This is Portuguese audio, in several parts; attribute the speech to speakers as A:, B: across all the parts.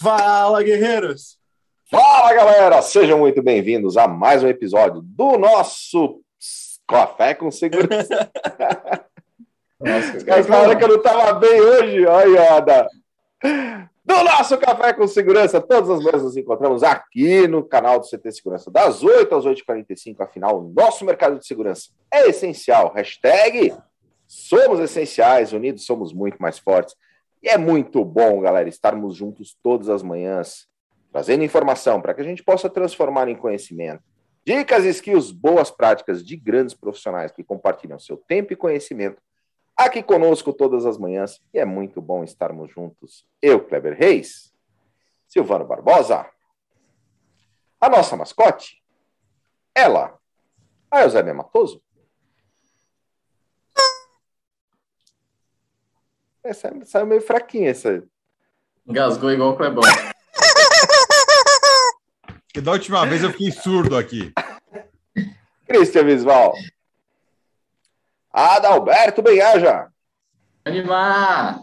A: Fala, guerreiros!
B: Fala, galera! Sejam muito bem-vindos a mais um episódio do nosso Café com Segurança. Nossa, que eu não tava bem hoje, olha, do nosso Café com Segurança. Todas as manhãs nos encontramos aqui no canal do CT Segurança, das 8 às 8h45. Afinal, nosso mercado de segurança é essencial. Hashtag somos essenciais, unidos somos muito mais fortes. E é muito bom, galera, estarmos juntos todas as manhãs, trazendo informação para que a gente possa transformar em conhecimento. Dicas, skills, boas práticas de grandes profissionais que compartilham seu tempo e conhecimento aqui conosco todas as manhãs. E é muito bom estarmos juntos. Eu, Kleber Reis, Silvano Barbosa, a nossa mascote, ela, a Eusébia Matoso. Essa saiu meio fraquinha essa.
C: Engasgou igual o Clebão.
D: Que da última vez eu fiquei surdo aqui.
B: Cristian Visval. Adalberto Benhaja.
C: Animar!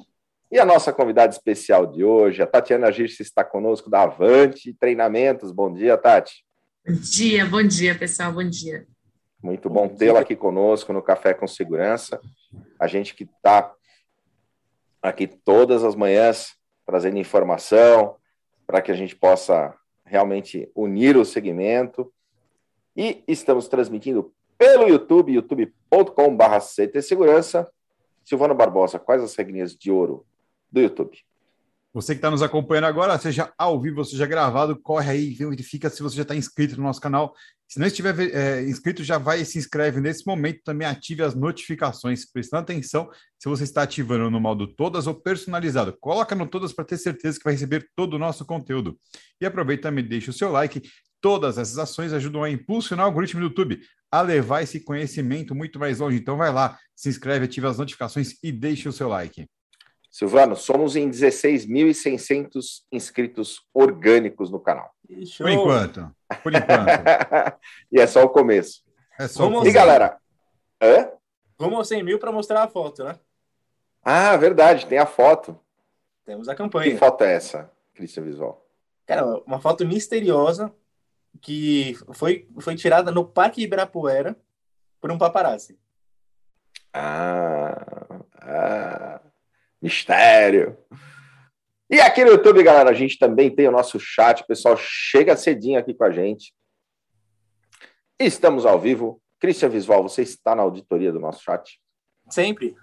B: E a nossa convidada especial de hoje, a Tatiana Girce, está conosco da Avante Treinamentos. Bom dia, Tati.
E: Bom dia, bom dia, pessoal, bom dia.
B: Muito bom tê-la aqui conosco no Café com Segurança. A gente que está aqui todas as manhãs trazendo informação para que a gente possa realmente unir o segmento. E estamos transmitindo pelo YouTube, youtube.com.br CT Segurança. Silvano Barbosa, quais as regrinhas de ouro do YouTube?
D: Você que está nos acompanhando agora, seja ao vivo, seja gravado, corre aí, verifica se você já está inscrito no nosso canal. Se não estiver é, inscrito, já vai e se inscreve nesse momento. Também ative as notificações, prestando atenção se você está ativando no modo todas ou personalizado. Coloca no todas para ter certeza que vai receber todo o nosso conteúdo. E aproveita também, deixa o seu like. Todas essas ações ajudam a impulsionar o algoritmo do YouTube a levar esse conhecimento muito mais longe. Então vai lá, se inscreve, ativa as notificações e deixa o seu like.
B: Silvano, somos em 16.600 inscritos orgânicos no canal.
D: Show. Por enquanto. Por enquanto.
B: e é só o começo.
D: É só
B: o E galera? Hã?
A: Aos 100 mil para mostrar a foto, né?
B: Ah, verdade, tem a foto.
A: Temos a campanha.
B: Que foto é essa, Cristian Visual?
A: Cara, uma foto misteriosa que foi, foi tirada no Parque Ibirapuera por um paparazzi.
B: Ah, ah, mistério. E aqui no YouTube, galera, a gente também tem o nosso chat. O pessoal chega cedinho aqui com a gente. Estamos ao vivo. Cristian Visual, você está na auditoria do nosso chat?
A: Sempre.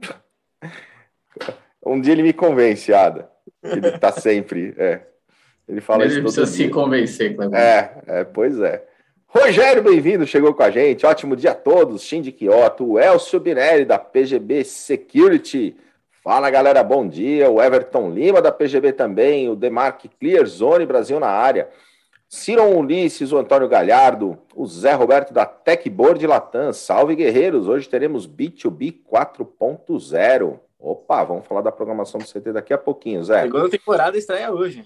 B: Um dia ele me convence, Ada. Ele está sempre. É. Ele fala
C: Ele isso precisa se convencer, Cleber.
B: É, é, pois é. Rogério, bem-vindo, chegou com a gente. Ótimo dia a todos. Shindy Kioto, o Elcio Binelli, da PGB Security. Fala, galera, bom dia. O Everton Lima, da PGB também. O Demarque Clear Zone Brasil na área. Ciron Ulisses, o Antônio Galhardo, o Zé Roberto da Techboard Latam. Salve, guerreiros. Hoje teremos B2B 4.0. Opa, vamos falar da programação do CT daqui a pouquinho, Zé.
A: Segunda temporada estreia hoje.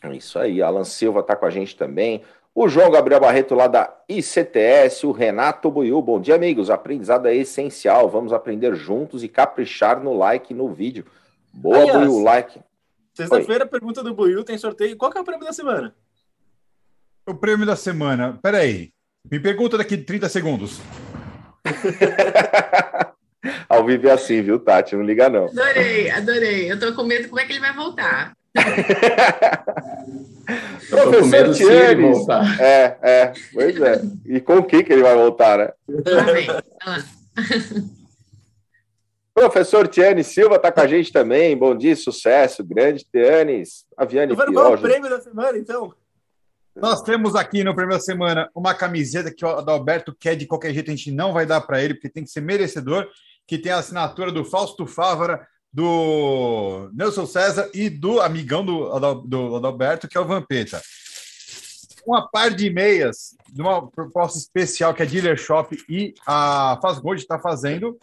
B: É isso aí, Alan Silva está com a gente também. O João Gabriel Barreto, lá da ICTS, o Renato Buiu. Bom dia, amigos. Aprendizado é essencial. Vamos aprender juntos e caprichar no like no vídeo. Boa, Aliás, Buiu, like.
A: Sexta-feira, pergunta do Buiu, tem sorteio. Qual que é o prêmio da semana?
D: O prêmio da semana. Peraí. Me pergunta daqui 30 segundos.
B: Ao vivo é assim, viu, Tati? Não liga, não.
E: Adorei, adorei. Eu tô com medo como é que ele vai voltar.
B: Professor Tianes. É, é, pois é. E com o que, que ele vai voltar, né? Professor Tiane Silva está com a gente também. Bom dia, sucesso, grande Tianes.
A: Aviane Qual é o prêmio da semana, então?
D: Nós temos aqui no prêmio da semana uma camiseta que o Adalberto quer de qualquer jeito, a gente não vai dar para ele, porque tem que ser merecedor, que tem a assinatura do Fausto Fávara, do Nelson César e do amigão do, do Adalberto, que é o Vampeta. Uma par de meias de uma proposta especial que a Dealer Shop e a Faz Gold está fazendo.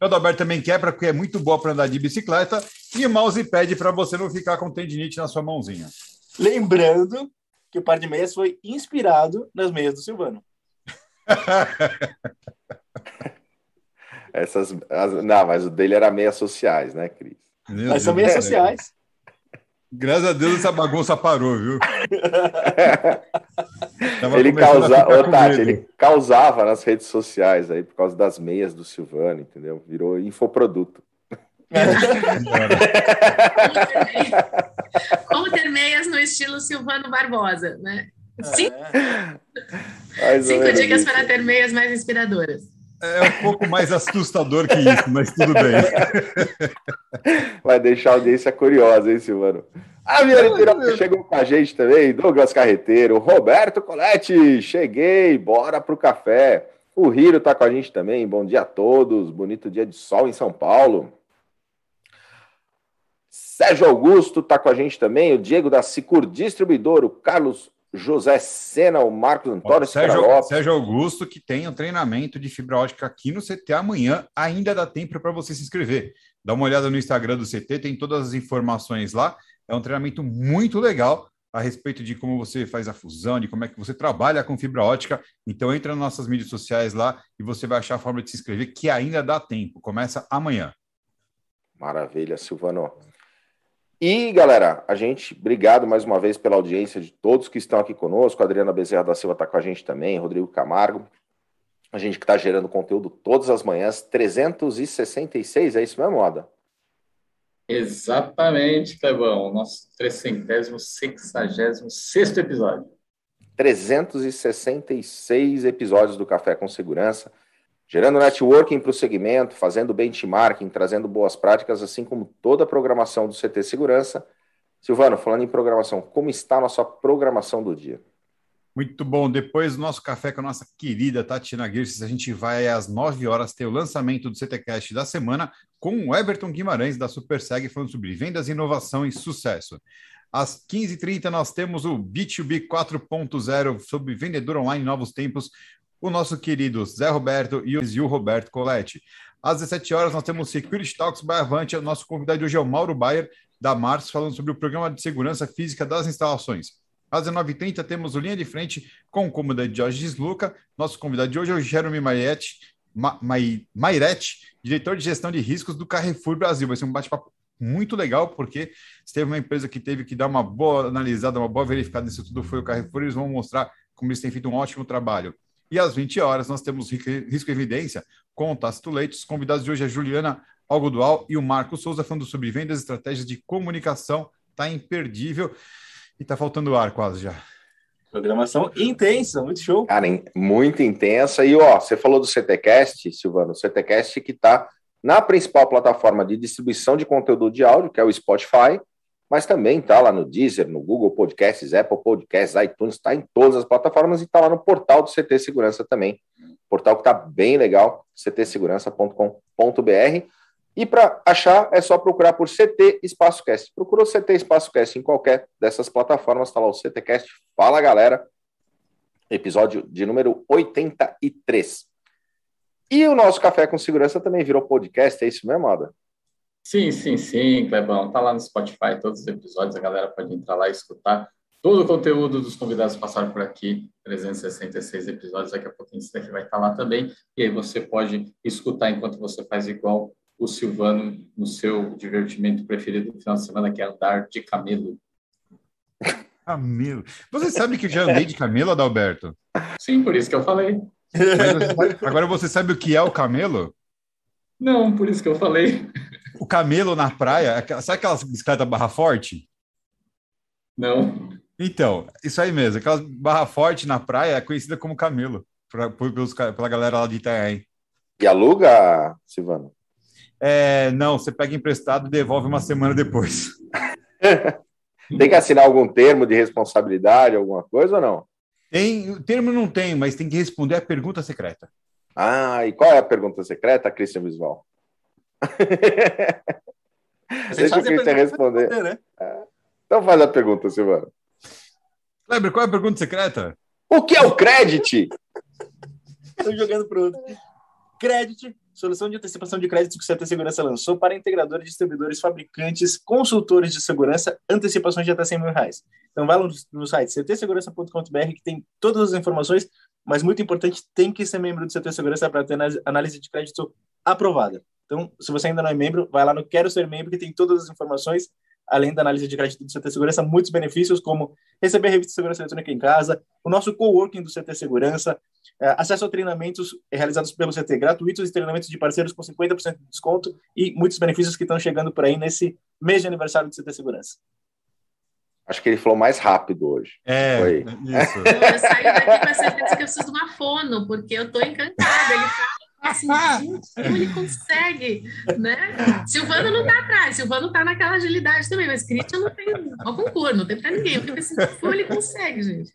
D: O Adalberto também quer, porque é muito boa para andar de bicicleta. E o mousepad para você não ficar com tendinite na sua mãozinha.
A: Lembrando que o par de meias foi inspirado nas meias do Silvano.
B: Essas, as, não, mas o dele era meias sociais, né, Cris?
A: Mas são meias sociais.
D: Graças a Deus essa bagunça parou, viu?
B: Ele, causa... Ô, Tati, ele causava nas redes sociais aí por causa das meias do Silvano, entendeu? Virou infoproduto.
E: Como ter meias no estilo Silvano Barbosa, né? Cinco,
A: É.
E: Cinco dicas
B: isso.
E: para ter meias mais inspiradoras.
D: É um pouco mais assustador que isso, mas tudo bem.
B: Vai deixar a audiência curiosa, hein, Silvano? A Piroca chegou com a gente também, Douglas Carreteiro, Roberto Coletti, cheguei, bora pro café. O Riro tá com a gente também, bom dia a todos, bonito dia de sol em São Paulo. Sérgio Augusto tá com a gente também, o Diego da Sicur Distribuidor, o Carlos José Sena, o Marcos Antônio
D: Sérgio. Sérgio Augusto, que tem um treinamento de fibra ótica aqui no CT amanhã, ainda dá tempo para você se inscrever. Dá uma olhada no Instagram do CT, tem todas as informações lá. É um treinamento muito legal a respeito de como você faz a fusão, de como é que você trabalha com fibra ótica. Então entra nas nossas mídias sociais lá e você vai achar a forma de se inscrever, que ainda dá tempo. Começa amanhã.
B: Maravilha, Silvano. E, galera, a gente, obrigado mais uma vez pela audiência de todos que estão aqui conosco. A Adriana Bezerra da Silva está com a gente também, Rodrigo Camargo. A gente que está gerando conteúdo todas as manhãs, 366, é isso mesmo, Oda?
C: Exatamente, Clebão. Nosso 366 episódio.
B: 366 episódios do Café com Segurança, gerando networking para o segmento, fazendo benchmarking, trazendo boas práticas, assim como toda a programação do CT Segurança. Silvano, falando em programação, como está a nossa programação do dia?
D: Muito bom. Depois do nosso café com a nossa querida Tatiana Guirces, a gente vai às 9 horas ter o lançamento do CTCast da semana com o Everton Guimarães da SuperSeg falando sobre vendas, inovação e sucesso. Às 15h30 nós temos o B2B 4.0 sobre vendedor online novos tempos, o nosso querido Zé Roberto e o Roberto Coletti. Às 17 horas nós temos Security Talks by Avante, o nosso convidado de hoje é o Mauro Bayer da Mars falando sobre o programa de segurança física das instalações. Às 19h30 temos o Linha de Frente com o comandante Jorge Desluca. Nosso convidado de hoje é o Jeremy Mairetti, Ma, Mai, Mairetti, diretor de gestão de riscos do Carrefour Brasil. Vai ser um bate-papo muito legal, porque se teve uma empresa que teve que dar uma boa analisada, uma boa verificada nisso tudo, foi o Carrefour. Eles vão mostrar como eles têm feito um ótimo trabalho. E às 20 horas nós temos Risco Evidência com o Tácito Leite. Os convidados de hoje é a Juliana Algodual e o Marco Souza, falando sobre vendas e estratégias de comunicação. Está imperdível. E tá faltando ar quase já.
A: Programação intensa, muito show.
B: Cara, muito intensa. E ó, você falou do CTcast, Silvano, o CTcast que tá na principal plataforma de distribuição de conteúdo de áudio, que é o Spotify, mas também tá lá no Deezer, no Google Podcasts, Apple Podcasts, iTunes, tá em todas as plataformas e tá lá no portal do CT Segurança também. Portal que tá bem legal, ctsegurança.com.br. E para achar, é só procurar por CT Espaço Cast. Procurou CT Espaço Cast em qualquer dessas plataformas, está lá o CTcast. Fala, galera. Episódio de número 83. E o nosso Café com Segurança também virou podcast, é isso mesmo, Ada?
C: Sim, sim, sim, Clebão. Tá lá no Spotify todos os episódios, a galera pode entrar lá e escutar todo o conteúdo dos convidados que passaram por aqui, 366 episódios, daqui a pouquinho daqui vai estar lá também, e aí você pode escutar enquanto você faz igual o Silvano no seu divertimento preferido no final de semana, que é andar de camelo.
D: Camelo. Você sabe que eu já andei de camelo, Adalberto?
C: Sim, por isso que eu falei.
D: Você, agora você sabe o que é o camelo?
C: Não, por isso que eu falei.
D: O camelo na praia, sabe aquelas bicicletas barra forte?
C: Não.
D: Então, isso aí mesmo, aquelas barra forte na praia é conhecida como camelo, pra, pelos, pela galera lá de Itanhaém.
B: E aluga, Silvano?
D: É, não, você pega emprestado e devolve uma semana depois.
B: tem que assinar algum termo de responsabilidade, alguma coisa ou não?
D: Tem, o termo não tem, mas tem que responder a pergunta secreta.
B: Ah, e qual é a pergunta secreta, Christian Visual? Deixa o Christian responder. responder né? Então faz a pergunta, Silvano.
D: Kleber, qual é a pergunta secreta?
B: O que é o Credit?
A: Estou jogando pro outro. Credit, solução de antecipação de crédito que o CT Segurança lançou para integradores, distribuidores, fabricantes, consultores de segurança, antecipações de até 100 mil reais. Então vai no site ctsegurança.com.br que tem todas as informações, mas muito importante, tem que ser membro do CT Segurança para ter análise de crédito aprovada. Então, se você ainda não é membro, vai lá no Quero Ser Membro, que tem todas as informações. além da análise de crédito do CT Segurança, muitos benefícios, como receber revista de segurança eletrônica em casa, o nosso coworking do CT Segurança, é, acesso a treinamentos realizados pelo CT gratuitos e treinamentos de parceiros com 50% de desconto e muitos benefícios que estão chegando por aí nesse mês de aniversário do CT Segurança.
B: Acho que ele falou mais rápido hoje.
D: É,
B: Foi.
D: isso.
E: Eu saio daqui com a certeza que eu preciso de uma fono, porque eu estou encantada. Ele fala assim, gente, como ele consegue, né? Silvano não está atrás, Silvano está naquela agilidade também, mas Christian não tem ao concurso, não tem para ninguém. Fico assim, como ele consegue, gente?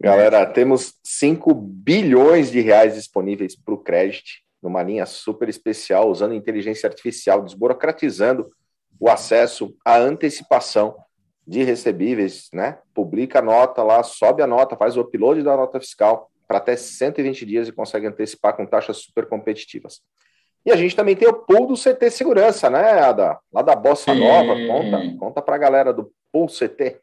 B: Galera, temos 5 bilhões de reais disponíveis para o crédito, numa linha super especial, usando inteligência artificial, desburocratizando o acesso à antecipação de recebíveis, né? Publica a nota lá, sobe a nota, faz o upload da nota fiscal para até 120 dias e consegue antecipar com taxas super competitivas. E a gente também tem o pool do CT Segurança, né, Ada? Lá da Bossa. Nova. Conta, conta para a galera do pool CT.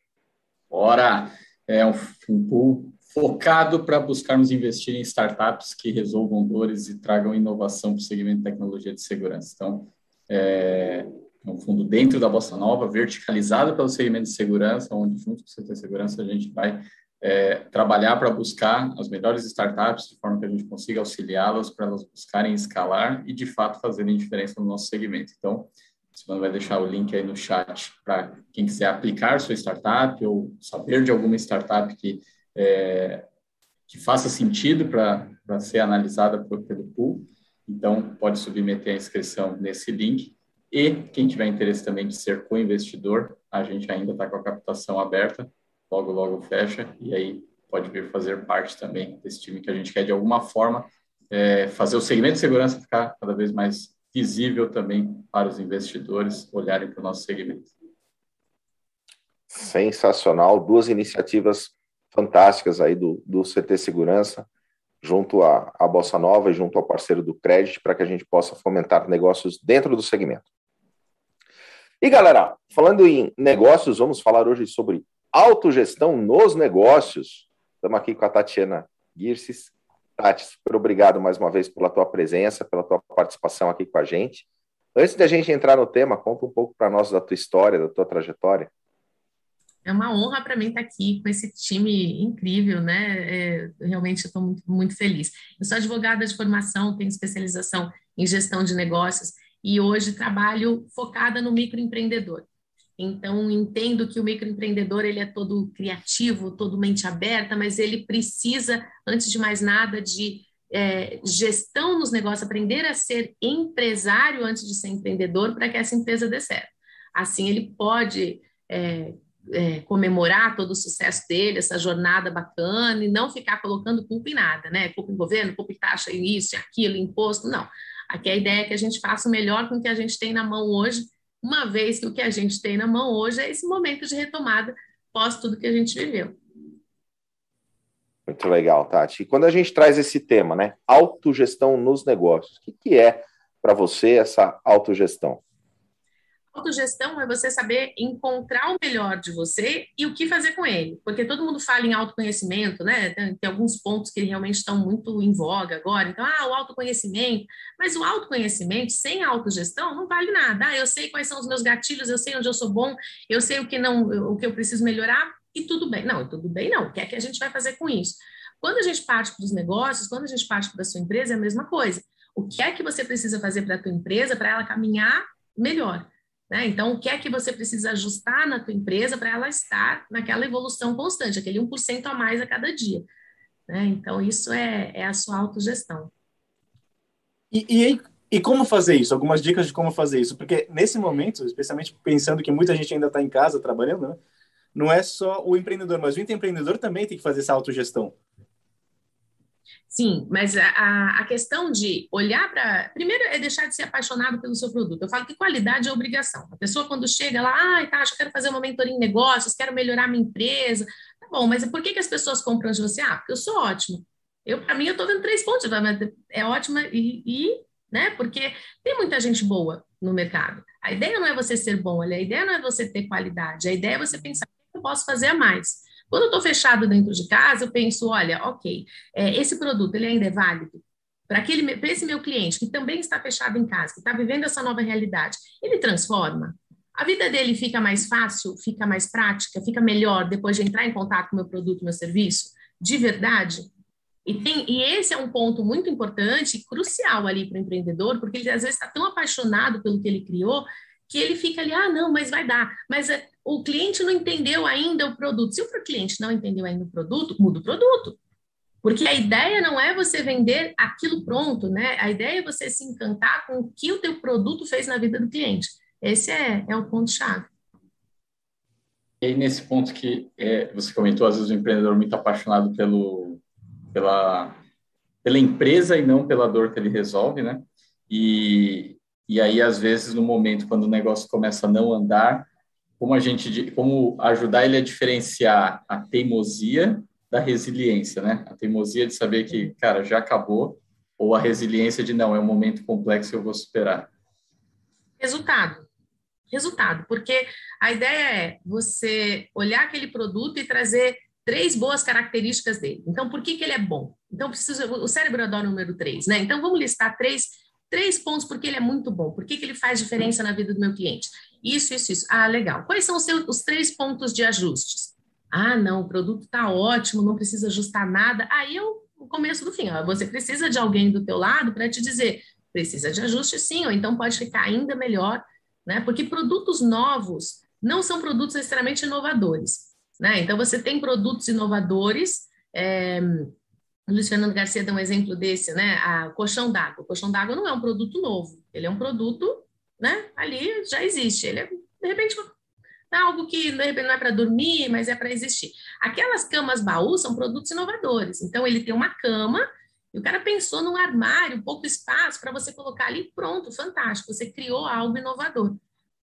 C: Ora, é um, um pool focado para buscarmos investir em startups que resolvam dores e tragam inovação para o segmento de tecnologia de segurança. Então, é, é um fundo dentro da Bossa Nova, verticalizado pelo segmento de segurança, onde, junto com o CT Segurança, a gente vai é, trabalhar para buscar as melhores startups, de forma que a gente consiga auxiliá-las para elas buscarem escalar e, de fato, fazerem diferença no nosso segmento. Então, o Silvano vai deixar o link aí no chat para quem quiser aplicar sua startup ou saber de alguma startup que, é, que faça sentido para ser analisada por, pelo pool. Então, pode submeter a inscrição nesse link. E quem tiver interesse também de ser co-investidor, a gente ainda está com a captação aberta, logo, logo fecha, e aí pode vir fazer parte também desse time que a gente quer, de alguma forma, é, fazer o segmento de segurança ficar cada vez mais visível também para os investidores olharem para o nosso segmento.
B: Sensacional, duas iniciativas fantásticas aí do, do CT Segurança, junto à, à Bossa Nova e junto ao parceiro do Crédito, para que a gente possa fomentar negócios dentro do segmento. E galera, falando em negócios, vamos falar hoje sobre autogestão nos negócios. Estamos aqui com a Tatiana Girces. Tati, super obrigado mais uma vez pela tua presença, pela tua participação aqui com a gente. Antes da gente entrar no tema, conta um pouco para nós da tua história, da tua trajetória.
E: É uma honra para mim estar aqui com esse time incrível, né? É, realmente estou muito, muito feliz. Eu sou advogada de formação, tenho especialização em gestão de negócios e hoje trabalho focada no microempreendedor. Então, entendo que o microempreendedor ele é todo criativo, todo mente aberta, mas ele precisa, antes de mais nada, de é, gestão nos negócios, aprender a ser empresário antes de ser empreendedor para que essa empresa dê certo. Assim, ele pode é, é, comemorar todo o sucesso dele, essa jornada bacana, e não ficar colocando culpa em nada, né? Culpa em governo, culpa em taxa, isso, aquilo, imposto, não. Aqui a ideia é que a gente faça o melhor com o que a gente tem na mão hoje, uma vez que o que a gente tem na mão hoje é esse momento de retomada pós tudo que a gente viveu.
B: Muito legal, Tati. E quando a gente traz esse tema, né? Autogestão nos negócios, o que, que é para você essa autogestão?
E: Autogestão é você saber encontrar o melhor de você e o que fazer com ele. Porque todo mundo fala em autoconhecimento, né? Tem, tem, alguns pontos que realmente estão muito em voga agora. Então, ah, o autoconhecimento. Mas o autoconhecimento sem autogestão não vale nada. Ah, eu sei quais são os meus gatilhos, eu sei onde eu sou bom, eu sei o que não, o que eu preciso melhorar e tudo bem. Não, tudo bem não. O que é que a gente vai fazer com isso? Quando a gente parte para os negócios, quando a gente parte para a sua empresa, é a mesma coisa. O que é que você precisa fazer para a tua empresa para ela caminhar melhor? Né? Então, o que é que você precisa ajustar na tua empresa para ela estar naquela evolução constante, aquele 1% a mais a cada dia. Né? Então, isso é, é, a sua autogestão.
A: E, e, e como fazer isso? Algumas dicas de como fazer isso? Porque nesse momento, especialmente pensando que muita gente ainda está em casa trabalhando, né? não é só o empreendedor, mas o empreendedor também tem que fazer essa autogestão.
E: Sim, mas a, a questão de olhar para. Primeiro é deixar de ser apaixonado pelo seu produto. Eu falo que qualidade é obrigação. A pessoa, quando chega lá, ah, tá, acho que quero fazer uma mentoria em negócios, quero melhorar minha empresa. Tá bom, mas por que, que as pessoas compram de você? Ah, porque eu sou ótimo. Eu, para mim, eu estou vendo três pontos. É ótima e, e, né? Porque tem muita gente boa no mercado. A ideia não é você ser bom, a ideia não é você ter qualidade, a ideia é você pensar o que eu posso fazer a mais. Quando eu estou fechado dentro de casa, eu penso, olha, ok, é, esse produto ele ainda é válido para esse meu cliente que também está fechado em casa, que está vivendo essa nova realidade, ele transforma? a vida dele fica mais fácil, fica mais prática, fica melhor depois de entrar em contato com o meu produto, meu serviço, de verdade. E, tem, e esse é um ponto muito importante e crucial ali para o empreendedor, porque ele às vezes está tão apaixonado pelo que ele criou que ele fica ali, ah, não, mas vai dar. Mas é, o cliente não entendeu ainda o produto. Se o cliente não entendeu ainda o produto, muda o produto. Porque a ideia não é você vender aquilo pronto, né? A ideia é você se encantar com o que o teu produto fez na vida do cliente. Esse é, é o ponto-chave.
C: E aí, nesse ponto que é, você comentou, às vezes o empreendedor muito apaixonado pelo, pela, pela empresa e não pela dor que ele resolve, né? E, e aí, às vezes, no momento quando o negócio começa a não andar, como a gente, como ajudar ele a diferenciar a teimosia da resiliência, né? A teimosia de saber que, cara, já acabou, ou a resiliência de não, é um momento complexo, eu vou superar.
E: Resultado. Resultado, porque a ideia é você olhar aquele produto e trazer três boas características dele. Então, por que, que ele é bom? Então, precisa, o cérebro adora o número três, né? Então, vamos listar três, três pontos porque ele é muito bom, por que, ele faz diferença na vida do meu cliente. Isso, isso, isso. Ah, legal. Quais são os, seus, os três pontos de ajustes? Ah, não, o produto está ótimo, não precisa ajustar nada. Aí é o começo do fim. Ó. Você precisa de alguém do teu lado para te dizer, precisa de ajuste sim, ou então pode ficar ainda melhor, né? Porque produtos novos não são produtos necessariamente inovadores, né? Então você tem produtos inovadores, é, Luiz Fernando Garcia deu um exemplo desse, né? A colchão d'água. O colchão d'água não é um produto novo, ele é um produto, né? Ali já existe. Ele é, de repente, é algo que de repente não é para dormir, mas é para existir. Aquelas camas baú são produtos inovadores. Então, ele tem uma cama e o cara pensou num armário, pouco espaço para você colocar ali, pronto, fantástico. Você criou algo inovador.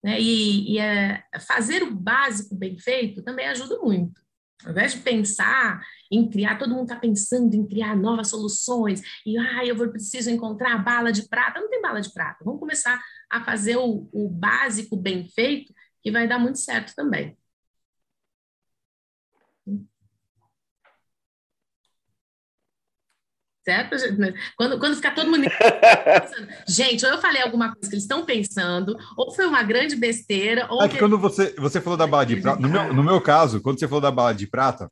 E: Né? E, e é, fazer o básico bem feito também ajuda muito. Ao invés de pensar em criar, todo mundo está pensando em criar novas soluções, e ah, eu vou, preciso encontrar a bala de prata. Não tem bala de prata. Vamos começar a fazer o, o básico bem feito que vai dar muito certo também. Certo? Quando, quando ficar todo mundo pensando, gente, ou eu falei alguma coisa que eles estão pensando, ou foi uma grande besteira, ou.
D: É que quando você, você falou da bala de prata, no meu, no meu caso, quando você falou da bala de prata,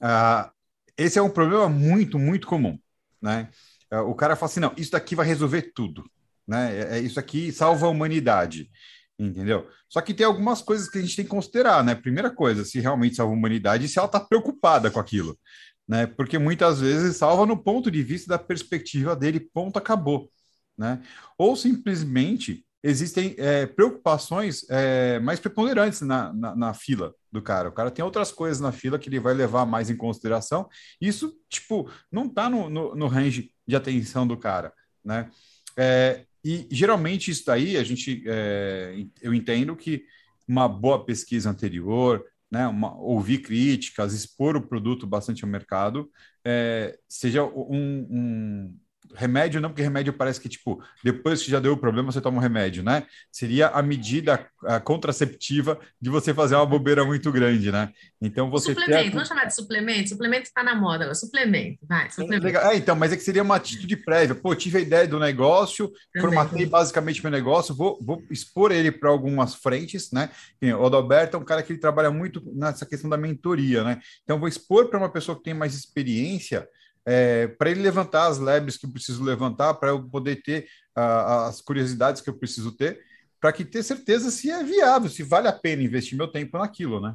D: uh, esse é um problema muito, muito comum. Né? Uh, o cara fala assim: não, isso daqui vai resolver tudo. Né? É, é isso aqui salva a humanidade entendeu? Só que tem algumas coisas que a gente tem que considerar, né? Primeira coisa, se realmente salva a humanidade, se ela está preocupada com aquilo, né? Porque muitas vezes salva no ponto de vista da perspectiva dele, ponto, acabou, né? Ou simplesmente existem é, preocupações é, mais preponderantes na, na, na, fila do cara. O cara tem outras coisas na fila que ele vai levar mais em consideração. Isso, tipo, não está no, no, no range de atenção do cara, né? É, e geralmente isso daí a gente é, eu entendo que uma boa pesquisa anterior, né, uma, ouvir críticas, expor o produto bastante ao mercado, é, seja um, um, remédio não, porque remédio parece que, tipo, depois que já deu o problema, você toma um remédio, né? Seria a medida a contraceptiva de você fazer uma bobeira muito grande, né? Então você.
E: Suplemento, vamos chamar de suplemento? Suplemento está na moda agora. Suplemento, vai, suplemento.
D: É, então, mas é que seria uma atitude prévia. Pô, tive a ideia do negócio, Também. formatei basicamente meu negócio, vou, vou expor ele para algumas frentes, né? O Adalberto é um cara que ele trabalha muito nessa questão da mentoria, né? Então, vou expor para uma pessoa que tem mais experiência é, para ele levantar as lebres que eu preciso levantar, para eu poder ter as curiosidades que eu preciso ter, para que ter certeza se é viável, se vale a pena investir meu tempo naquilo, né?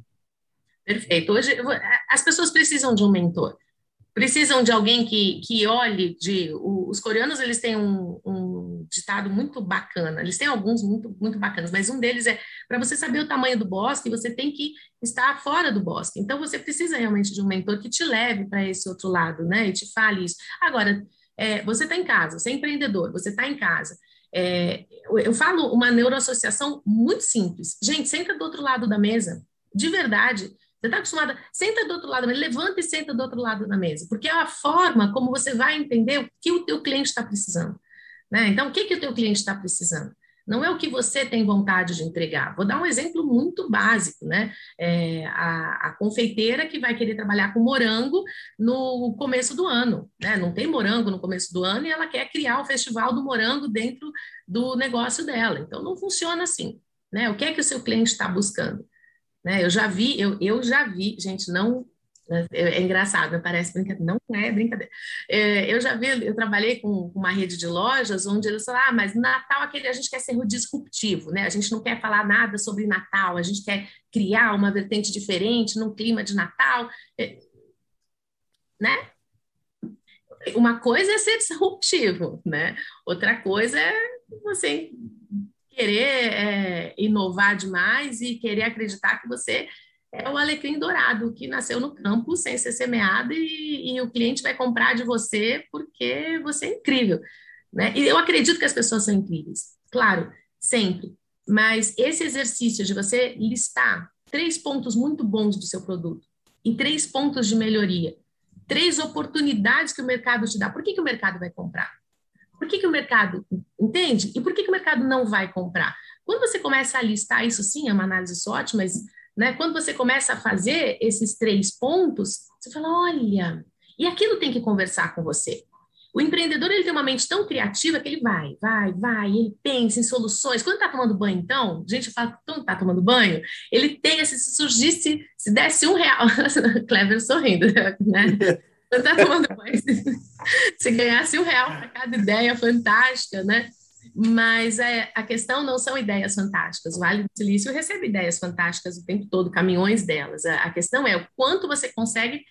E: Perfeito. Hoje as pessoas precisam de um mentor precisam de alguém que, que olhe de os coreanos eles têm um, um, ditado muito bacana. Eles têm alguns muito muito bacanas mas um deles é para você saber o tamanho do bosque você tem que estar fora do bosque. Então você precisa realmente de um mentor que te leve para esse outro lado né e te fale isso. Agora é, você está em casa você é empreendedor você está em casa. É, eu falo uma neuroassociação muito simples. Gente senta do outro lado da mesa. De verdade você está acostumada, senta do outro lado, levanta e senta do outro lado da mesa, porque é a forma como você vai entender o que o teu cliente está precisando. Né? Então, o que, que o teu cliente está precisando? Não é o que você tem vontade de entregar. Vou dar um exemplo muito básico, né? É a, a, confeiteira que vai querer trabalhar com morango no começo do ano, né? Não tem morango no começo do ano e ela quer criar o festival do morango dentro do negócio dela. Então, não funciona assim. né? O que é que o seu cliente está buscando? Né? Eu já vi, eu, eu já vi, gente, não é, é engraçado, parece brincadeira. Não é brincadeira. É, eu já vi, eu trabalhei com uma rede de lojas onde eles falaram, ah, mas Natal aquele a gente quer ser disruptivo, né? A gente não quer falar nada sobre Natal, a gente quer criar uma vertente diferente num clima de Natal, é, né? Uma coisa é ser disruptivo, né? Outra coisa é você querer é, inovar demais e querer acreditar que você é o alecrim dourado que nasceu no campo sem ser semeado e, e, o cliente vai comprar de você porque você é incrível. Né? E eu acredito que as pessoas são incríveis, claro, sempre. Mas esse exercício de você listar três pontos muito bons do seu produto e três pontos de melhoria, três oportunidades que o mercado te dá. Por que, que o mercado vai comprar? Por que, que o mercado entende? E por que, que o mercado não vai comprar? Quando você começa a listar isso, sim, é uma análise SWOT, mas né? Quando você começa a fazer esses três pontos, você fala, olha, e aquilo tem que conversar com você. O empreendedor ele tem uma mente tão criativa que ele vai, vai, vai, ele pensa em soluções. Quando está tomando banho, então, gente fala, quando está tomando banho, ele tem, se surgisse, se desse um real, Clever sorrindo, né? Quando está tomando banho, se, se ganhasse um real para cada ideia fantástica, né? Mas é, a questão não são ideias fantásticas. O Vale do Silício recebe ideias fantásticas o tempo todo, caminhões delas. A, a questão é o quanto você consegue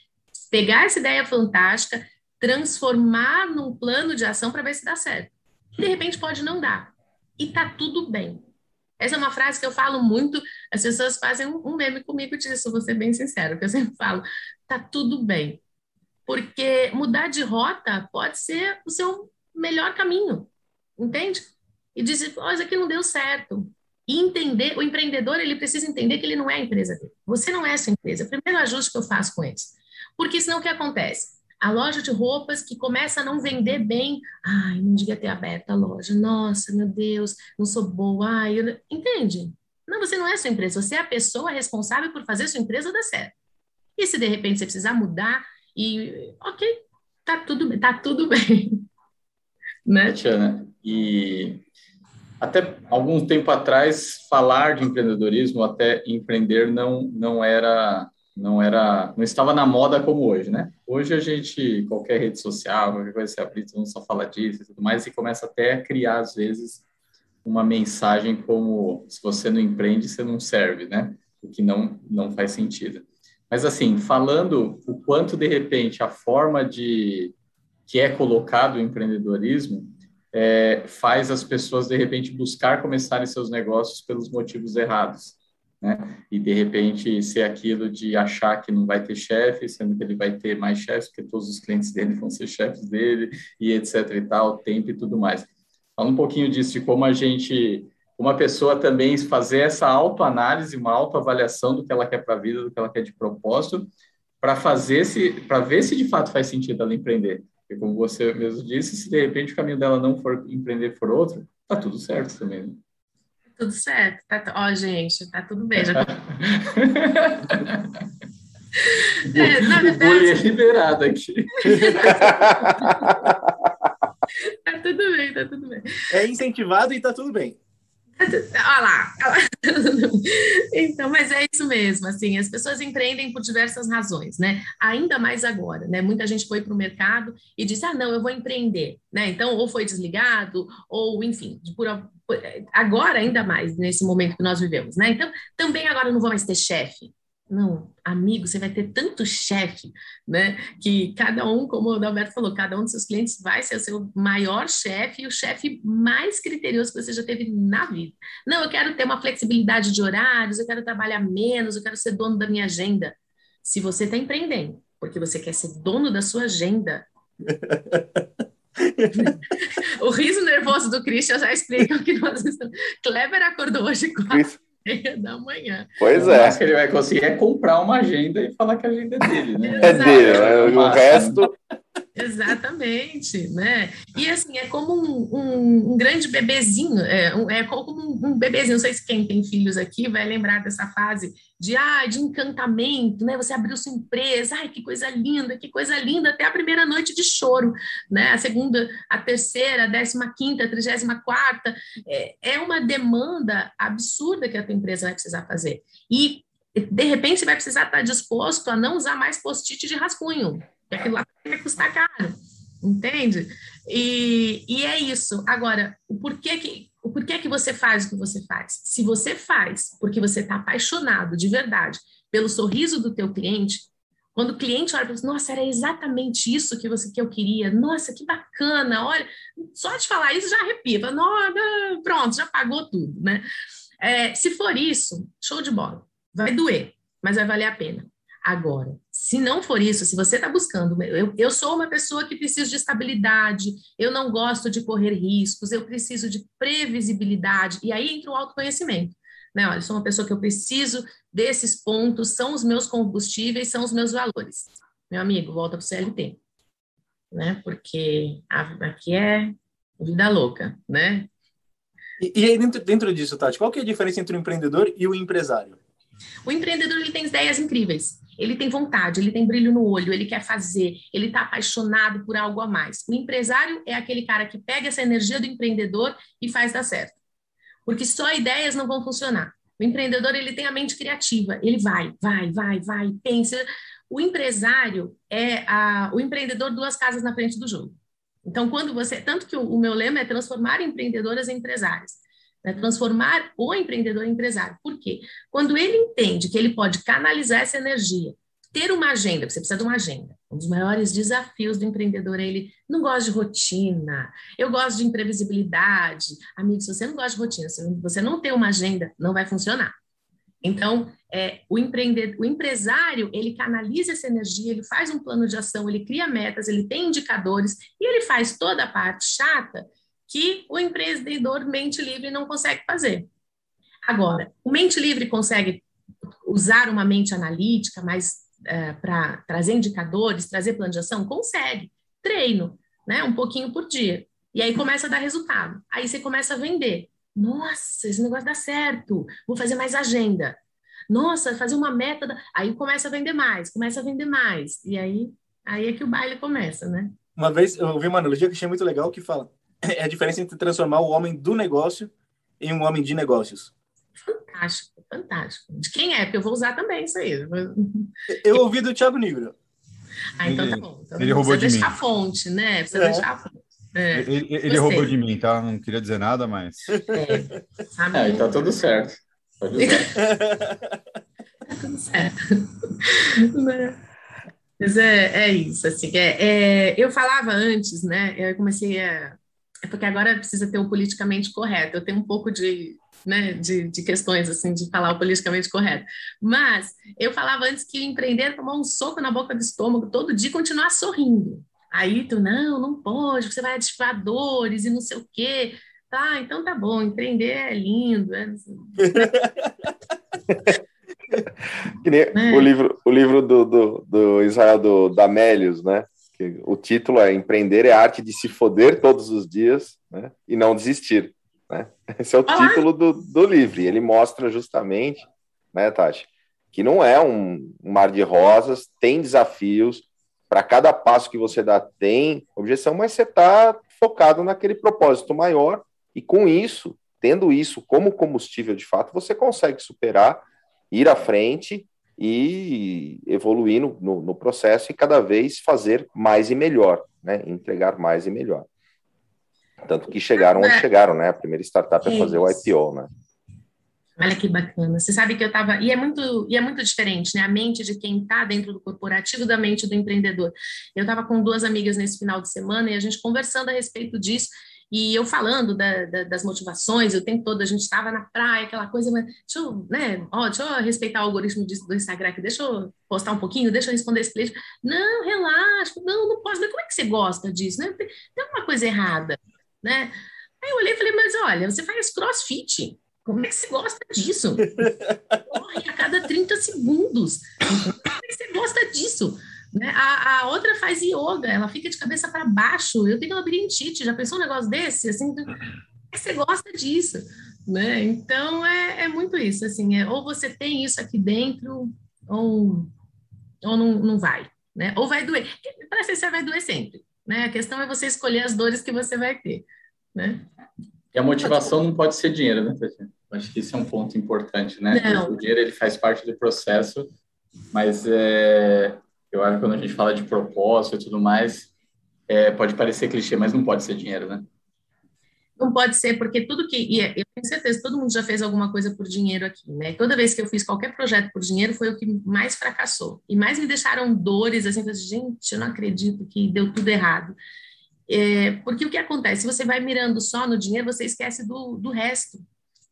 E: pegar essa ideia fantástica, transformar num plano de ação para ver se dá certo. E de repente pode não dar. E tá tudo bem. Essa é uma frase que eu falo muito, as pessoas fazem um meme comigo disso, vou ser bem sincero, que eu sempre falo, tá tudo bem. Porque mudar de rota pode ser o seu melhor caminho, entende? e dizer, oh, isso aqui não deu certo. E entender, o empreendedor, ele precisa entender que ele não é a empresa dele. Você não é a sua empresa. O primeiro ajuste que eu faço com eles. Porque senão o que acontece? A loja de roupas que começa a não vender bem. Ai, não devia ter aberto a loja. Nossa, meu Deus, não sou boa. Ai, eu... Entende? Não, você não é sua empresa. Você é a pessoa responsável por fazer sua empresa dar certo. E se de repente você precisar mudar e, ok, tá tudo, tá tudo bem.
C: né? Tatiana, e até algum tempo atrás falar de empreendedorismo até empreender não não era não era não estava na moda como hoje né hoje a gente qualquer rede social qualquer coisa se abrir todo mundo só fala disso e tudo mais e começa até a criar às vezes uma mensagem como se você não empreende você não serve né o que não não faz sentido mas assim falando o quanto de repente a forma de que é colocado o empreendedorismo é, faz as pessoas, de repente, buscar começarem seus negócios pelos motivos errados. Né? E, de repente, ser aquilo de achar que não vai ter chefe, sendo que ele vai ter mais chefes, porque todos os clientes dele vão ser chefes dele, e etc e tal, tempo e tudo mais. Fala um pouquinho disso, de como a gente, uma pessoa também fazer essa autoanálise, uma autoavaliação do que ela quer para a vida, do que ela quer de propósito, para fazer se, para ver se de fato faz sentido ela empreender. Porque, como você mesmo disse, se de repente o caminho dela não for empreender for outro, tá tudo certo também. Né?
E: Tudo certo. Tá, ó, gente, tá tudo bem. Já...
C: é, na verdade... É liberado aqui.
E: tá tudo bem, tá tudo bem.
A: É incentivado e tá tudo bem.
E: Olha lá. Então, mas é isso mesmo, assim, as pessoas empreendem por diversas razões, né? Ainda mais agora, né? Muita gente foi para o mercado e disse, ah, não, eu vou empreender, né? Então, ou foi desligado, ou, enfim, por, agora ainda mais, nesse momento que nós vivemos, né? Então, também agora não vou mais ter chefe, não, amigo, você vai ter tanto chefe, né? Que cada um, como o Alberto falou, cada um dos seus clientes vai ser o seu maior chefe e o chefe mais criterioso que você já teve na vida. Não, eu quero ter uma flexibilidade de horários, eu quero trabalhar menos, eu quero ser dono da minha agenda. Se você está empreendendo, porque você quer ser dono da sua agenda. o riso nervoso do Christian já explica o que nós estamos. Kleber acordou hoje quase meia da manhã.
B: Pois é.
C: O que ele vai conseguir é comprar uma agenda e falar que a agenda é dele, né?
B: É dele, né? o resto.
E: Exatamente, né? E assim, é como um, um, um grande bebezinho, é, um, é como um, bebezinho, não sei se quem tem filhos aqui vai lembrar dessa fase de, ah, de encantamento, né? Você abriu sua empresa, ai, que coisa linda, que coisa linda, até a primeira noite de choro, né? A segunda, a terceira, a décima quinta, a trigésima quarta, é, é uma demanda absurda que a tua empresa vai precisar fazer. E, de repente, você vai precisar estar disposto a não usar mais post-it de rascunho, porque aquilo lá vai custar caro, entende? E, e é isso. Agora, o porquê que, o porquê que você faz o que você faz? Se você faz porque você está apaixonado de verdade pelo sorriso do teu cliente, quando o cliente olha para você, nossa, era exatamente isso que você que eu queria, nossa, que bacana, olha, só de falar isso já arrepia, fala, pronto, já pagou tudo, né? É, se for isso, show de bola, vai doer, mas vai valer a pena. Agora, se não for isso, se você está buscando, eu, eu sou uma pessoa que precisa de estabilidade, eu não gosto de correr riscos, eu preciso de previsibilidade, e aí entra o autoconhecimento. Né? Olha, sou uma pessoa que eu preciso desses pontos, são os meus combustíveis, são os meus valores. Meu amigo, volta para o CLT, né? Porque aqui é vida louca, né?
A: E, e aí, dentro, dentro disso, Tati, qual que é a diferença entre o empreendedor e o empresário?
E: O empreendedor ele tem ideias incríveis. Ele tem vontade, ele tem brilho no olho, ele quer fazer, ele está apaixonado por algo a mais. O empresário é aquele cara que pega essa energia do empreendedor e faz dar certo. Porque só ideias não vão funcionar. O empreendedor ele tem a mente criativa, ele vai, vai, vai, vai, pensa. O empresário é a, o empreendedor duas casas na frente do jogo. Então, quando você, tanto que o, o meu lema é transformar empreendedoras em empresárias né? transformar o empreendedor em empresário. Por quê? Quando ele entende que ele pode canalizar essa energia, ter uma agenda, você precisa de uma agenda. Um dos maiores desafios do empreendedor é ele não gosta de rotina, eu gosto de imprevisibilidade. Amigo, se você não gosta de rotina, se você não tem uma agenda, não vai funcionar. Então, é, o, empreendedor, o empresário, ele canaliza essa energia, ele faz um plano de ação, ele cria metas, ele tem indicadores e ele faz toda a parte chata que o empreendedor mente livre não consegue fazer. Agora, o mente livre consegue usar uma mente analítica, mas é, para trazer indicadores, trazer plano de ação? Consegue. Treino, né? Um pouquinho por dia. E aí começa a dar resultado. Aí você começa a vender. Nossa, esse negócio dá certo. Vou fazer mais agenda. Nossa, fazer uma meta. Da... Aí começa a vender mais, começa a vender mais. E aí, aí é que o baile começa, né?
A: Uma vez eu ouvi uma analogia que achei muito legal que fala: é a diferença entre transformar o homem do negócio em um homem de negócios.
E: Fantástico, fantástico. De quem é? Porque eu vou usar também isso aí.
A: Eu ouvi do Thiago Negro.
E: Ah, então tá bom. Então,
D: ele roubou de mim.
E: a fonte, né? Precisa é. deixar a fonte. É.
D: Ele, ele roubou de mim, tá? Não queria dizer nada, mas.
C: É, é tá tudo certo. Pode usar.
E: tá tudo certo. Né? Mas é, é isso, assim. É, é, eu falava antes, né? Eu comecei a é porque agora precisa ter o politicamente correto. Eu tenho um pouco de, né, de, de, questões, assim, de falar o politicamente correto. Mas eu falava antes que empreender é tomar um soco na boca do estômago todo dia e continuar sorrindo. Aí tu, não, não pode, você vai ativar dores e não sei o quê. Tá, então tá bom, empreender é lindo. É...
B: nem é. o livro, o livro do, do, do Israel do Damélios, né? Que o título é Empreender é a arte de se foder todos os dias né, e não desistir. Né? Esse é o ah. título do, do livro. Ele mostra justamente, né, Tati, que não é um, um mar de rosas, tem desafios. Para cada passo que você dá, tem objeção, mas você está focado naquele propósito maior. E com isso, tendo isso como combustível de fato, você consegue superar, ir à frente e evoluir no, no, no, processo e cada vez fazer mais e melhor, né? Entregar mais e melhor. Tanto que chegaram onde é. chegaram, né? A primeira startup é fazer o IPO, né?
E: Olha que bacana. Você sabe que eu estava. E é muito, e é muito diferente, né? A mente de quem está dentro do corporativo da mente do empreendedor. Eu estava com duas amigas nesse final de semana e a gente conversando a respeito disso. E eu falando da, da, das motivações, o tempo todo a gente estava na praia, aquela coisa, mas deixa eu, né, ó, deixa eu respeitar o algoritmo do Instagram aqui, deixa eu postar um pouquinho, deixa eu responder esse cliente. Não, relaxa, não, não posso, como é que você gosta disso, né? Tem, tem alguma coisa errada, né? Aí eu olhei e falei, mas olha, você faz crossfit, como é que você gosta disso? Corre a cada 30 segundos. Como é que você gosta disso? Né? A, a, outra faz yoga, ela fica de cabeça para baixo. Eu tenho labirintite, já pensou um negócio desse? Assim, você gosta disso, né? Então é, é muito isso, assim, é, ou você tem isso aqui dentro, ou, ou não, não vai, né? Ou vai doer. Para ser vai doer sempre, né? A questão é você escolher as dores que você vai ter, né?
C: E a motivação não pode ser dinheiro, né, Tatiana? Acho que esse é um ponto importante, né? Não. O dinheiro ele faz parte do processo, mas é, eu acho que quando a gente fala de propósito e tudo mais, é, pode parecer clichê, mas não pode ser dinheiro, né?
E: Não pode ser, porque tudo que. E é, eu tenho certeza, todo mundo já fez alguma coisa por dinheiro aqui, né? Toda vez que eu fiz qualquer projeto por dinheiro, foi o que mais fracassou. E mais me deixaram dores, assim, gente, eu não acredito que deu tudo errado. É, porque o que acontece? Se você vai mirando só no dinheiro, você esquece do, do resto.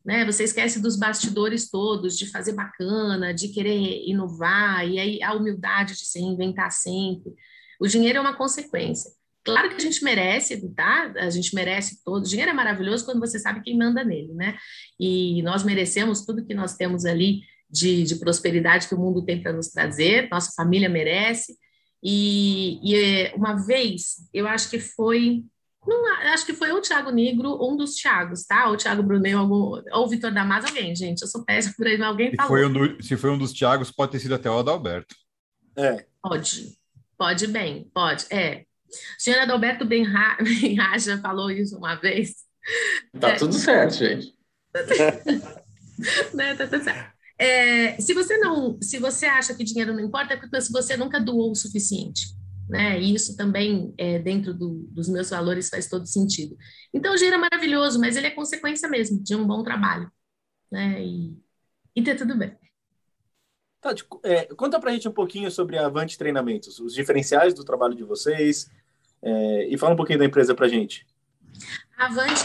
E: Né? Você esquece dos bastidores todos, de fazer bacana, de querer inovar, e aí a humildade de se reinventar sempre. O dinheiro é uma consequência. Claro que a gente merece, tá? A gente merece todo. O dinheiro é maravilhoso quando você sabe quem manda nele, né? E nós merecemos tudo que nós temos ali de, de prosperidade que o mundo tem para nos trazer, nossa família merece. E, e, uma vez, eu acho que foi. Não, acho que foi o Thiago Negro, um dos Thiagos, tá? Ou o Thiago Brunet, ou o Vitor Damas, alguém, gente. Eu sou péssima por aí, mas alguém
D: se
E: falou.
D: Foi um do, se foi um dos Thiagos, pode ter sido até o Adalberto.
A: É.
E: Pode. Pode bem, pode. É, o senhor Adalberto Benraja falou isso uma vez.
C: Tá é, tudo certo, gente.
E: né, tá tudo certo. É, se você não, se você acha que dinheiro não importa, é porque você nunca doou o suficiente, né? E isso também é, dentro do, dos meus valores faz todo sentido. Então o dinheiro é maravilhoso, mas ele é consequência mesmo de um bom trabalho, né? E, e tá tudo bem.
A: Tati, é, conta pra gente um pouquinho sobre a Avante Treinamentos, os diferenciais do trabalho de vocês, é, e fala um pouquinho da empresa pra gente.
E: A Avante,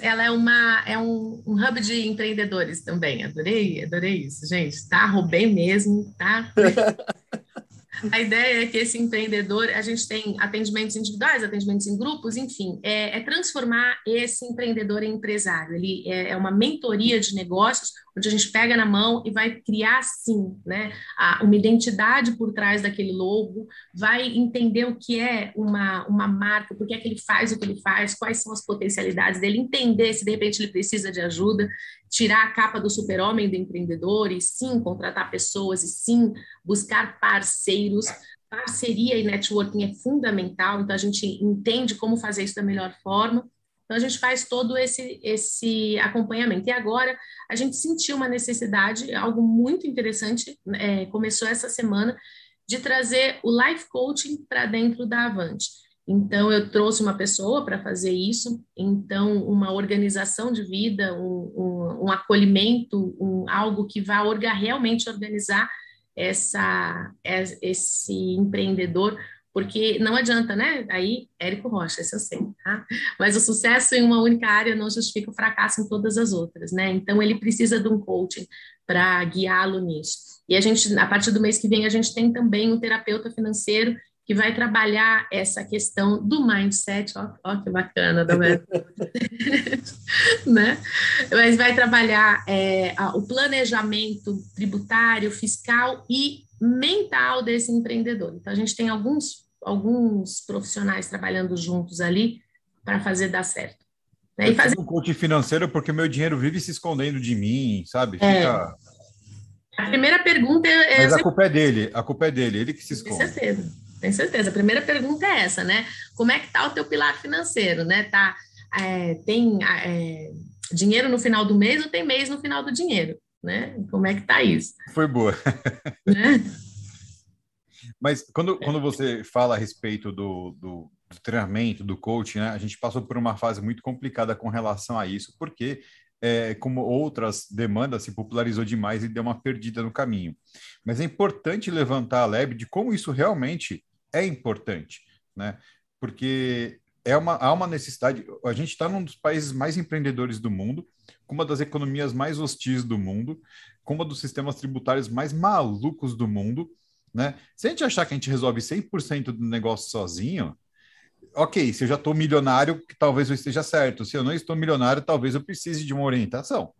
E: ela, é, uma, é um, um, hub de empreendedores também, adorei, adorei isso, gente, tá? Roubei mesmo, tá? A ideia é que esse empreendedor, a gente tem atendimentos individuais, atendimentos em grupos, enfim, é, é transformar esse empreendedor em empresário. Ele é, é, uma mentoria de negócios, onde a gente pega na mão e vai criar, sim, né, a, uma identidade por trás daquele logo, vai entender o que é uma, uma marca, por que é que ele faz o que ele faz, quais são as potencialidades dele, entender se de repente ele precisa de ajuda tirar a capa do super-homem do empreendedor e sim contratar pessoas e sim buscar parceiros. Parceria e networking é fundamental, então a gente entende como fazer isso da melhor forma. Então a gente faz todo esse esse acompanhamento. E agora a gente sentiu uma necessidade, algo muito interessante, é, começou essa semana, de trazer o life coaching para dentro da Avante. Então, eu trouxe uma pessoa para fazer isso, então, uma organização de vida, um, um, um acolhimento, um, algo que vá orga, realmente organizar essa, esse empreendedor, porque não adianta, né? Aí, Érico Rocha, esse eu sei, tá? Mas o sucesso em uma única área não justifica o fracasso em todas as outras, né? Então, ele precisa de um coaching para guiá-lo nisso. E a gente, a partir do mês que vem, a gente tem também um terapeuta financeiro que vai trabalhar essa questão do mindset, ó, ó que bacana, né? Mas vai trabalhar é, o planejamento tributário, fiscal e mental desse empreendedor. Então, a gente tem alguns, alguns profissionais trabalhando juntos ali para fazer dar certo.
D: Né? E fazer... um coach financeiro porque meu dinheiro vive se escondendo de mim, sabe?
E: É. Fica... A primeira pergunta é...
D: Mas a culpa é dele, a culpa é dele, ele que se esconde. Com
E: certeza. Tem certeza. A primeira pergunta é essa, né? Como é que está o teu pilar financeiro, né? Tá, é, tem é, dinheiro no final do mês ou tem mês no final do dinheiro, né? Como é que está isso?
D: Foi boa. Né? Mas quando, quando você fala a respeito do, do, do treinamento, do coaching, né? A gente passou por uma fase muito complicada com relação a isso, porque é, como outras demandas, se popularizou demais e deu uma perdida no caminho. Mas é importante levantar a lebre de como isso realmente é importante, né? Porque é uma, há uma necessidade. A gente está num dos países mais empreendedores do mundo, com uma das economias mais hostis do mundo, com uma dos sistemas tributários mais malucos do mundo. Né? Se a gente achar que a gente resolve 100% do negócio sozinho, ok, se eu já estou milionário, talvez eu esteja certo. Se eu não estou milionário, talvez eu precise de uma orientação.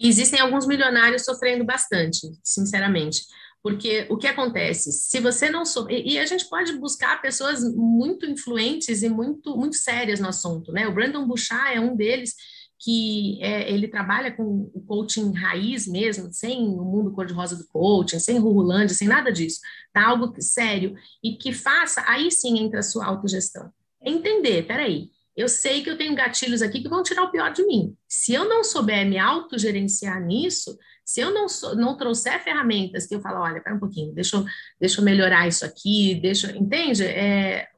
E: Existem alguns milionários sofrendo bastante, sinceramente. Porque o que acontece? Se você não souber. E a gente pode buscar pessoas muito influentes e muito, muito sérias no assunto, né? O Brandon Bouchard é um deles que é, ele trabalha com o coaching raiz mesmo, sem o mundo cor-de-rosa do coaching, sem Rurulândia, sem nada disso, tá? Algo sério e que faça, aí sim entra a sua autogestão. Entender, peraí, eu sei que eu tenho gatilhos aqui que vão tirar o pior de mim. Se eu não souber me autogerenciar nisso, se eu não, não trouxer ferramentas que eu falo, olha, pera um pouquinho, deixa eu, deixa eu melhorar isso aqui, deixa, entende? É,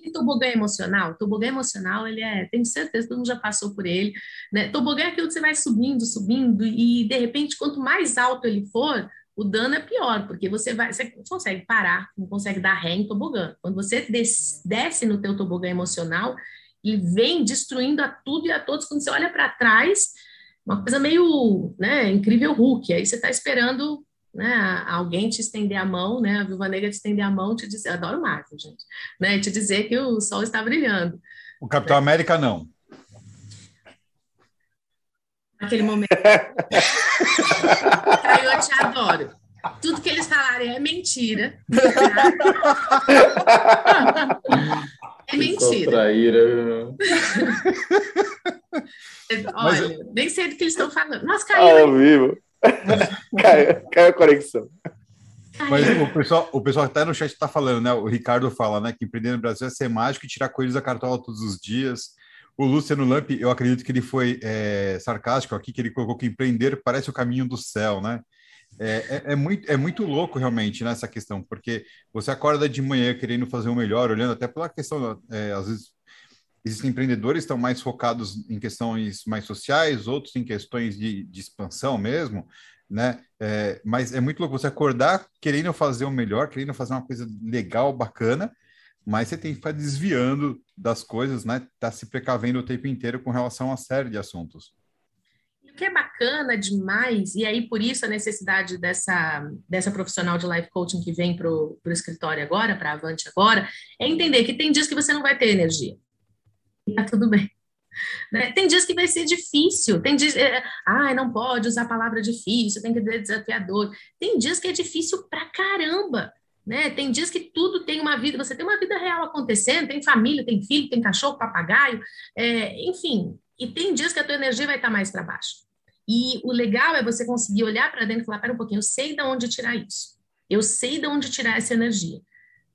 E: aquele tobogã emocional, tobogã emocional, ele é, tenho certeza, todo mundo já passou por ele, né? Tobogã é aquilo que você vai subindo, subindo, e de repente, quanto mais alto ele for, o dano é pior, porque você vai, você consegue parar, não consegue dar ré em tobogã. Quando você des, desce no teu tobogã emocional e vem destruindo a tudo e a todos, quando você olha para trás, uma coisa meio, né, incrível Hulk, aí você está esperando né, alguém te estender a mão, né, a Viúva Negra te estender a mão, te dizer, adoro Marvel, gente, né, te dizer que o sol está brilhando.
D: O Capitão é. América não.
E: Naquele momento. eu te adoro. Tudo que eles falarem é mentira. é mentira. Olha, nem sei do que eles estão falando. Nossa, caiu.
B: Ao vivo. caiu, caiu a conexão.
D: Mas o pessoal, o pessoal está no chat está falando, né? O Ricardo fala, né? Que empreender no Brasil é ser mágico e tirar coisas da cartola todos os dias. O Luciano Lamp, eu acredito que ele foi é, sarcástico aqui, que ele colocou que empreender parece o caminho do céu, né? É, é, é, muito, é muito louco realmente nessa né, questão, porque você acorda de manhã querendo fazer o melhor, olhando até pela questão, é, às vezes existem empreendedores que estão mais focados em questões mais sociais, outros em questões de, de expansão mesmo, né? É, mas é muito louco você acordar querendo fazer o melhor, querendo fazer uma coisa legal, bacana, mas você tem que ficar desviando das coisas, né? Tá se precavendo o tempo inteiro com relação a série de assuntos.
E: O que é bacana demais, e aí por isso a necessidade dessa, dessa profissional de life coaching que vem para o escritório agora, para Avante agora, é entender que tem dias que você não vai ter energia. Tá tudo bem. Né? Tem dias que vai ser difícil, tem dias, é, ah, não pode usar a palavra difícil, tem que ser desafiador. Tem dias que é difícil pra caramba. Né? Tem dias que tudo tem uma vida, você tem uma vida real acontecendo, tem família, tem filho, tem cachorro, papagaio, é, enfim. E tem dias que a tua energia vai estar mais para baixo. E o legal é você conseguir olhar para dentro e falar: pera um pouquinho, eu sei de onde tirar isso. Eu sei de onde tirar essa energia.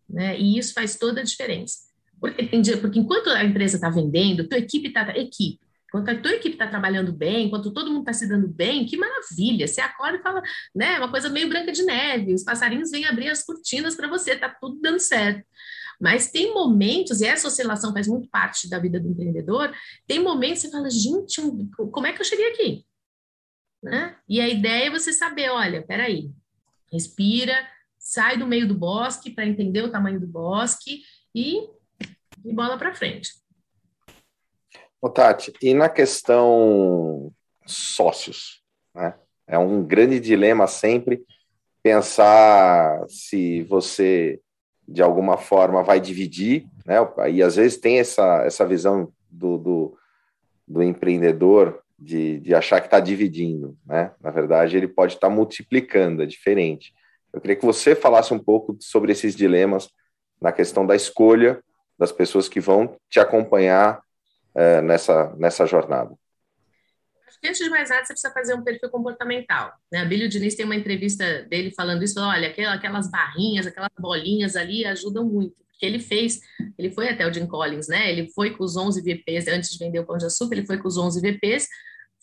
E: Né? E isso faz toda a diferença. Porque, porque enquanto a empresa está vendendo, tua equipe está. Equipe, Enquanto a tua equipe está trabalhando bem, enquanto todo mundo está se dando bem, que maravilha! Você acorda e fala, né? Uma coisa meio branca de neve, os passarinhos vêm abrir as cortinas para você, tá tudo dando certo. Mas tem momentos, e essa oscilação faz muito parte da vida do empreendedor, tem momentos que você fala, gente, como é que eu cheguei aqui? Né? E a ideia é você saber, olha, peraí, respira, sai do meio do bosque para entender o tamanho do bosque e, e bola para frente.
B: Ô, Tati, e na questão sócios, né? É um grande dilema sempre pensar se você de alguma forma vai dividir, né? E às vezes tem essa, essa visão do, do, do empreendedor de, de achar que está dividindo, né? Na verdade, ele pode estar tá multiplicando, é diferente. Eu queria que você falasse um pouco sobre esses dilemas na questão da escolha das pessoas que vão te acompanhar é, nessa, nessa jornada?
E: Acho que antes de mais nada, você precisa fazer um perfil comportamental. Né? A Bílio Diniz tem uma entrevista dele falando isso, olha, aquelas barrinhas, aquelas bolinhas ali ajudam muito. Porque ele fez, ele foi até o Jim Collins, né? Ele foi com os 11 VPs, antes de vender o Pão de Açúcar, ele foi com os 11 VPs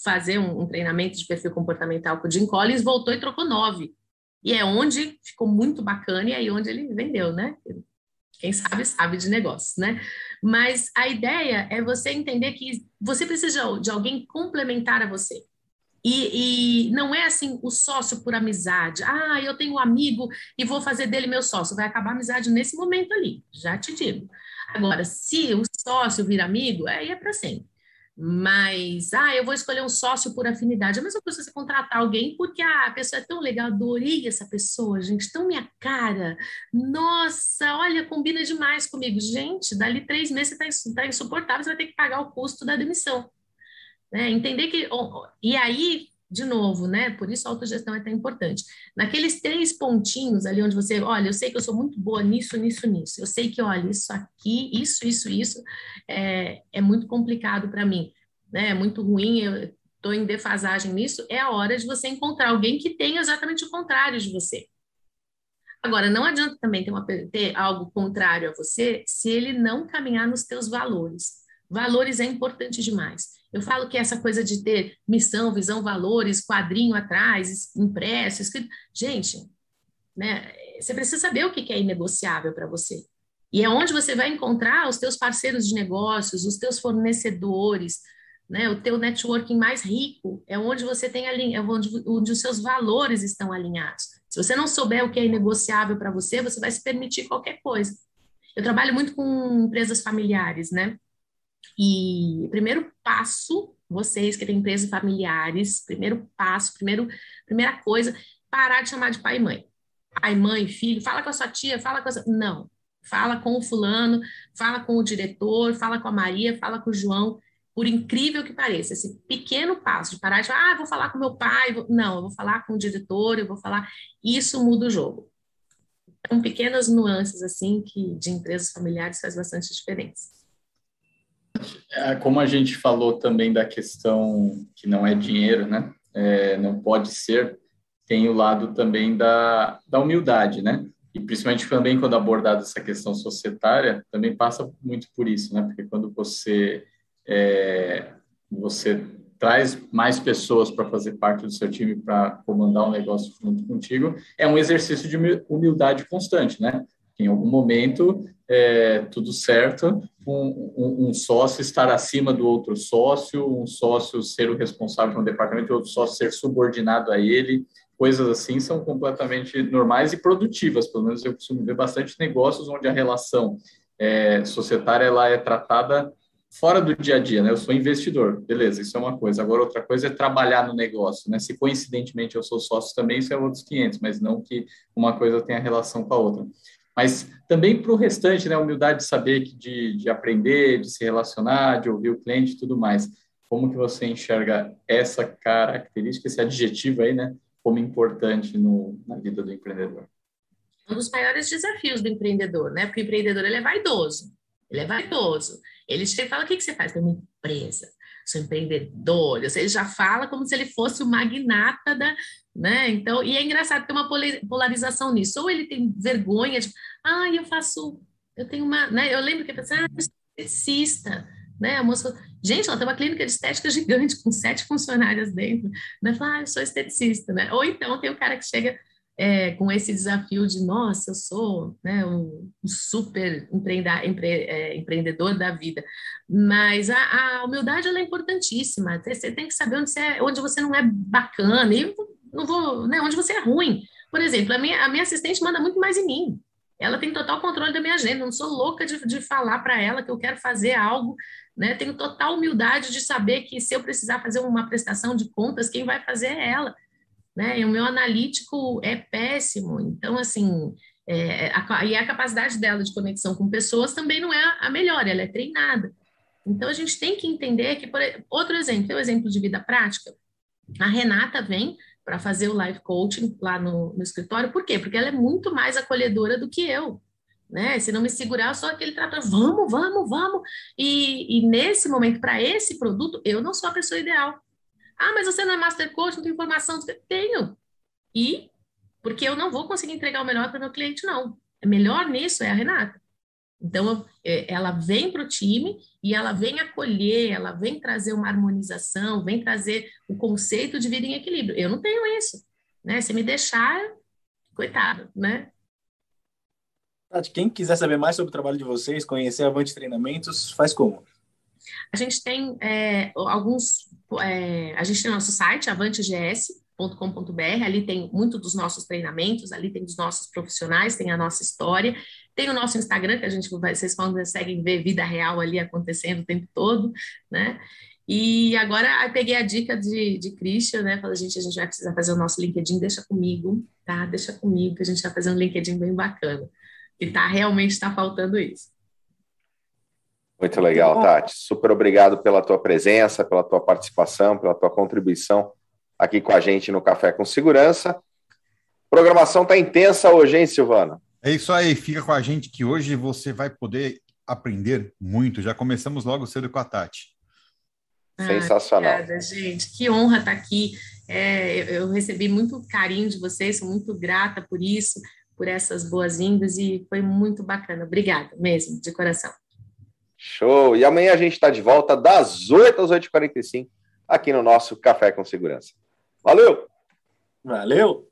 E: fazer um, um treinamento de perfil comportamental com o Jim Collins, voltou e trocou nove. E é onde ficou muito bacana e é aí onde ele vendeu, né? Quem sabe, sabe de negócios, né? Mas a ideia é você entender que você precisa de alguém complementar a você. E, e, não é assim o sócio por amizade. Ah, eu tenho um amigo e vou fazer dele meu sócio. Vai acabar a amizade nesse momento ali, já te digo. Agora, se o sócio vir amigo, aí é para sempre. Mas, ah, eu vou escolher um sócio por afinidade. É a mesma coisa você contratar alguém porque ah, a pessoa é tão legal, adorei essa pessoa, gente, tão minha cara. Nossa, olha, combina demais comigo. Gente, dali três meses você está tá insuportável, você vai ter que pagar o custo da demissão. Né? Entender que. E aí de novo, né? Por isso a autogestão é tão importante. Naqueles três pontinhos ali onde você, olha, eu sei que eu sou muito boa nisso, nisso, nisso. Eu sei que, olha, isso aqui, isso, isso, isso é, é muito complicado para mim, né? É muito ruim, eu estou em defasagem nisso. É a hora de você encontrar alguém que tenha exatamente o contrário de você. Agora, não adianta também ter, uma, ter algo contrário a você se ele não caminhar nos teus valores. Valores é importante demais. Eu falo que essa coisa de ter missão, visão, valores, quadrinho atrás, impresso, escrito. Gente, né, você precisa saber o que é inegociável para você. E é onde você vai encontrar os teus parceiros de negócios, os teus fornecedores, né, o teu networking mais rico, é onde você tem é onde, onde os seus valores estão alinhados. Se você não souber o que é inegociável para você, você vai se permitir qualquer coisa. Eu trabalho muito com empresas familiares, né? E primeiro passo, vocês que têm empresas familiares, primeiro passo, primeiro, primeira coisa, parar de chamar de pai e mãe. Pai, mãe, filho, fala com a sua tia, fala com a sua... Não, fala com o fulano, fala com o diretor, fala com a Maria, fala com o João. Por incrível que pareça, esse pequeno passo de parar de falar, ah, vou falar com meu pai, vou... não, eu vou falar com o diretor, eu vou falar, isso muda o jogo. São pequenas nuances, assim, que de empresas familiares faz bastante diferença.
C: É, como a gente falou também da questão que não é dinheiro, né? É, não pode ser, tem o lado também da, da humildade, né? E principalmente também quando abordada essa questão societária, também passa muito por isso, né? Porque quando você é, você traz mais pessoas para fazer parte do seu time para comandar um negócio junto contigo, é um exercício de humildade constante, né? Em algum momento, é, tudo certo, um, um, sócio estar acima do outro sócio, um sócio ser o responsável pelo departamento outro sócio ser subordinado a ele, coisas assim são completamente normais e produtivas. Pelo menos eu costumo ver bastante negócios onde a relação é, societária ela é tratada fora do dia a dia, né? Eu sou investidor, beleza, isso é uma coisa. Agora, outra coisa é trabalhar no negócio, né? Se coincidentemente eu sou sócio também, isso é outros 500, mas não que uma coisa tenha relação com a outra. Mas também para o restante, né, a humildade de saber, de, de aprender, de se relacionar, de ouvir o cliente e tudo mais. Como que você enxerga essa característica, esse adjetivo aí, né, como importante no, na vida do empreendedor?
E: Um dos maiores desafios do empreendedor, né? Porque o empreendedor ele é vaidoso, ele é vaidoso. Ele chega e fala: o que, que você faz? Tem uma empresa, sou empreendedor. Ou seja, ele já fala como se ele fosse o magnata da, né? Então, e é engraçado ter uma polarização nisso. Ou ele tem vergonha de, ah, eu faço, eu tenho uma, né? Eu lembro que eu pensei, ah, eu sou esteticista, né? A moça, gente, ela tem uma clínica de estética gigante com sete funcionárias dentro, né? Fala, ah, eu sou esteticista, né? Ou então tem o cara que chega é, com esse desafio de, nossa, eu sou né, um, super empre, é, empreendedor da vida. Mas a, a humildade é importantíssima. Você tem que saber onde você, é, onde você não é bacana. E não vou, né, onde você é ruim. Por exemplo, a minha, a minha assistente manda muito mais em mim. Ela tem total controle da minha agenda. Eu não sou louca de, de falar para ela que eu quero fazer algo. Né? Tenho total humildade de saber que se eu precisar fazer uma prestação de contas, quem vai fazer é ela. Né? E o meu analítico é péssimo. Então, assim, é, a, e a capacidade dela de conexão com pessoas também não é a melhor, ela é treinada. Então, a gente tem que entender que, por, outro exemplo, é o exemplo de vida prática. A Renata vem para fazer o live coaching lá no, no, escritório. Por quê? Porque ela é muito mais acolhedora do que eu. Né? Se não me segurar, sou aquele trator, vamos, vamos, vamos. E, e nesse momento, para esse produto, eu não sou a pessoa ideal. Ah, mas você não é master coach, não tem informação. Tenho. E porque eu não vou conseguir entregar o melhor para o meu cliente, não. É melhor nisso é a Renata. Então, é, ela vem para o time e ela vem acolher, ela vem trazer uma harmonização, vem trazer o conceito de vida em equilíbrio. Eu não tenho isso, né? Se me deixar, coitado, né?
A: Tati, quem quiser saber mais sobre o trabalho de vocês, conhecer a Avante Treinamentos, faz como?
E: A gente tem é, alguns. É, a gente tem nosso site, avantegs.com.br, ali tem muito dos nossos treinamentos, ali tem dos nossos profissionais, tem a nossa história. Tem o nosso Instagram, que a gente vocês conseguem ver vida real ali acontecendo o tempo todo, né? E agora eu peguei a dica de, de Christian, né? Falei, gente, a gente vai precisar fazer o nosso LinkedIn, deixa comigo, tá? Deixa comigo, que a gente vai fazer um LinkedIn bem bacana. E tá, realmente está faltando isso.
B: Muito legal, Tati. Super obrigado pela tua presença, pela tua participação, pela tua contribuição aqui com a gente no Café com Segurança. Programação tá intensa hoje, hein, Silvana?
D: É isso aí, fica com a gente que hoje você vai poder aprender muito. Já começamos logo cedo com a Tati.
B: Ah, Sensacional.
E: Obrigada, gente. Que honra estar aqui. É, eu recebi muito carinho de vocês, sou muito grata por isso, por essas boas-vindas e foi muito bacana. Obrigada mesmo, de coração.
B: Show! E amanhã a gente está de volta das 8 às 8h45 aqui no nosso Café com Segurança. Valeu!
A: Valeu!